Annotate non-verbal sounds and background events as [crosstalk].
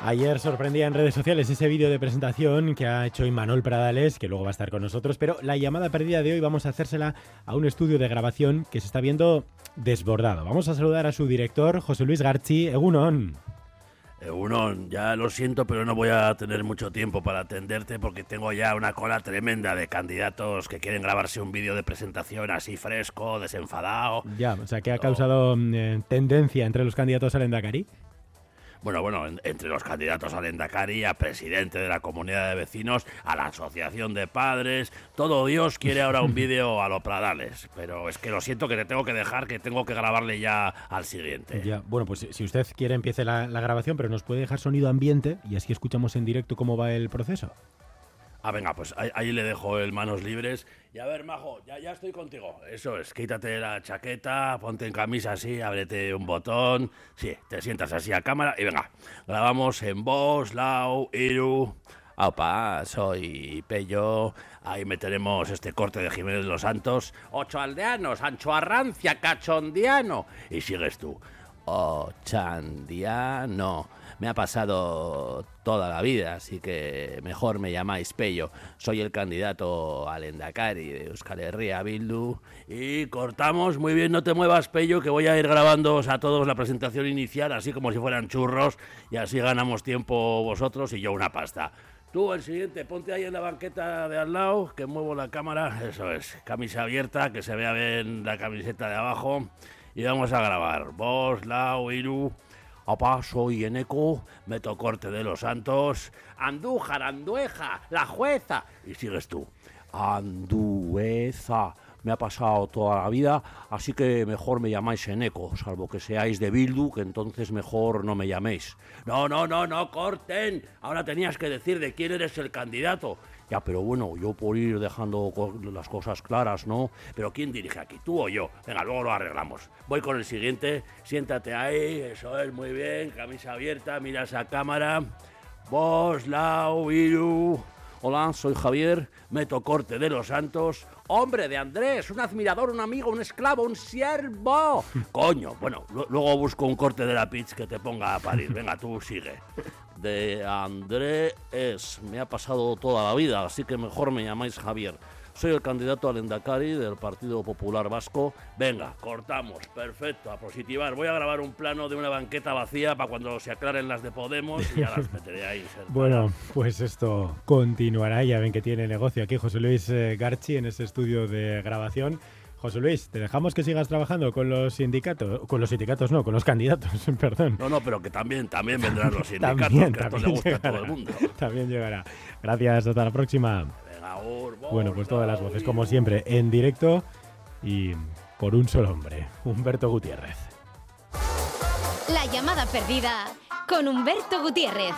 Ayer sorprendía en redes sociales ese vídeo de presentación que ha hecho Imanol Pradales, que luego va a estar con nosotros, pero la llamada perdida de hoy vamos a hacérsela a un estudio de grabación que se está viendo desbordado. Vamos a saludar a su director, José Luis Garchi. Egunon. Egunon, ya lo siento, pero no voy a tener mucho tiempo para atenderte porque tengo ya una cola tremenda de candidatos que quieren grabarse un vídeo de presentación así fresco, desenfadado. Ya, o sea, que ha causado mm, eh, tendencia entre los candidatos al Endacari. Bueno, bueno, entre los candidatos al Endacari, a presidente de la comunidad de vecinos, a la asociación de padres, todo Dios quiere ahora un [laughs] vídeo a los Pradales. Pero es que lo siento que te tengo que dejar, que tengo que grabarle ya al siguiente. Ya, bueno, pues si usted quiere empiece la, la grabación, pero nos puede dejar sonido ambiente y así escuchamos en directo cómo va el proceso. Ah, venga, pues ahí, le dejo el manos libres. Y a ver, Majo, ya, estoy contigo. Eso es, quítate la chaqueta, ponte en camisa así, ábrete un botón. Sí, te sientas así a cámara y venga, grabamos en voz, Lau, Iru. Opa, soy Pello. Ahí meteremos este corte de Jiménez los Santos. Ocho aldeanos, Ancho Arrancia, cachondiano. Y sigues tú. Ochandiano me ha pasado toda la vida, así que mejor me llamáis Pello. Soy el candidato al Endacari de Euskal Herria Bildu. Y cortamos, muy bien, no te muevas Pello, que voy a ir grabando a todos la presentación inicial, así como si fueran churros, y así ganamos tiempo vosotros y yo una pasta. Tú, el siguiente, ponte ahí en la banqueta de al lado, que muevo la cámara. Eso es, camisa abierta, que se vea bien la camiseta de abajo. Y vamos a grabar. Vos, Lau, Iru. Opa, soy Eneco, meto corte de los santos. Andújar, Andueja, la jueza. Y sigues tú. Andueza. Me ha pasado toda la vida, así que mejor me llamáis Eneco, salvo que seáis de Bildu, que entonces mejor no me llaméis. No, no, no, no, corten. Ahora tenías que decir de quién eres el candidato. Ya, pero bueno, yo por ir dejando las cosas claras, ¿no? Pero ¿quién dirige aquí? ¿Tú o yo? Venga, luego lo arreglamos. Voy con el siguiente. Siéntate ahí, eso es, muy bien. Camisa abierta, miras a cámara. Vos, Lau, Iru. Hola, soy Javier, meto corte de los santos. Hombre de Andrés, un admirador, un amigo, un esclavo, un siervo. [laughs] Coño, bueno, luego busco un corte de la pitch que te ponga a parir. Venga, tú sigue de Andrés. Me ha pasado toda la vida, así que mejor me llamáis Javier. Soy el candidato al Endacari del Partido Popular Vasco. Venga, cortamos. Perfecto, a positivar. Voy a grabar un plano de una banqueta vacía para cuando se aclaren las de Podemos y ya las meteré ahí. bueno, pues esto continuará. Ya ven que tiene negocio aquí José Luis eh, Garchi en este estudio de grabación. José Luis, te dejamos que sigas trabajando con los sindicatos, con los sindicatos no, con los candidatos, [laughs] perdón. No, no, pero que también, también vendrán los [laughs] sindicatos, también, que esto le gusta a todo el mundo. [laughs] También llegará. Gracias, hasta la próxima. Bueno, pues todas las voces, como siempre, en directo y por un solo hombre, Humberto Gutiérrez. La llamada perdida con Humberto Gutiérrez.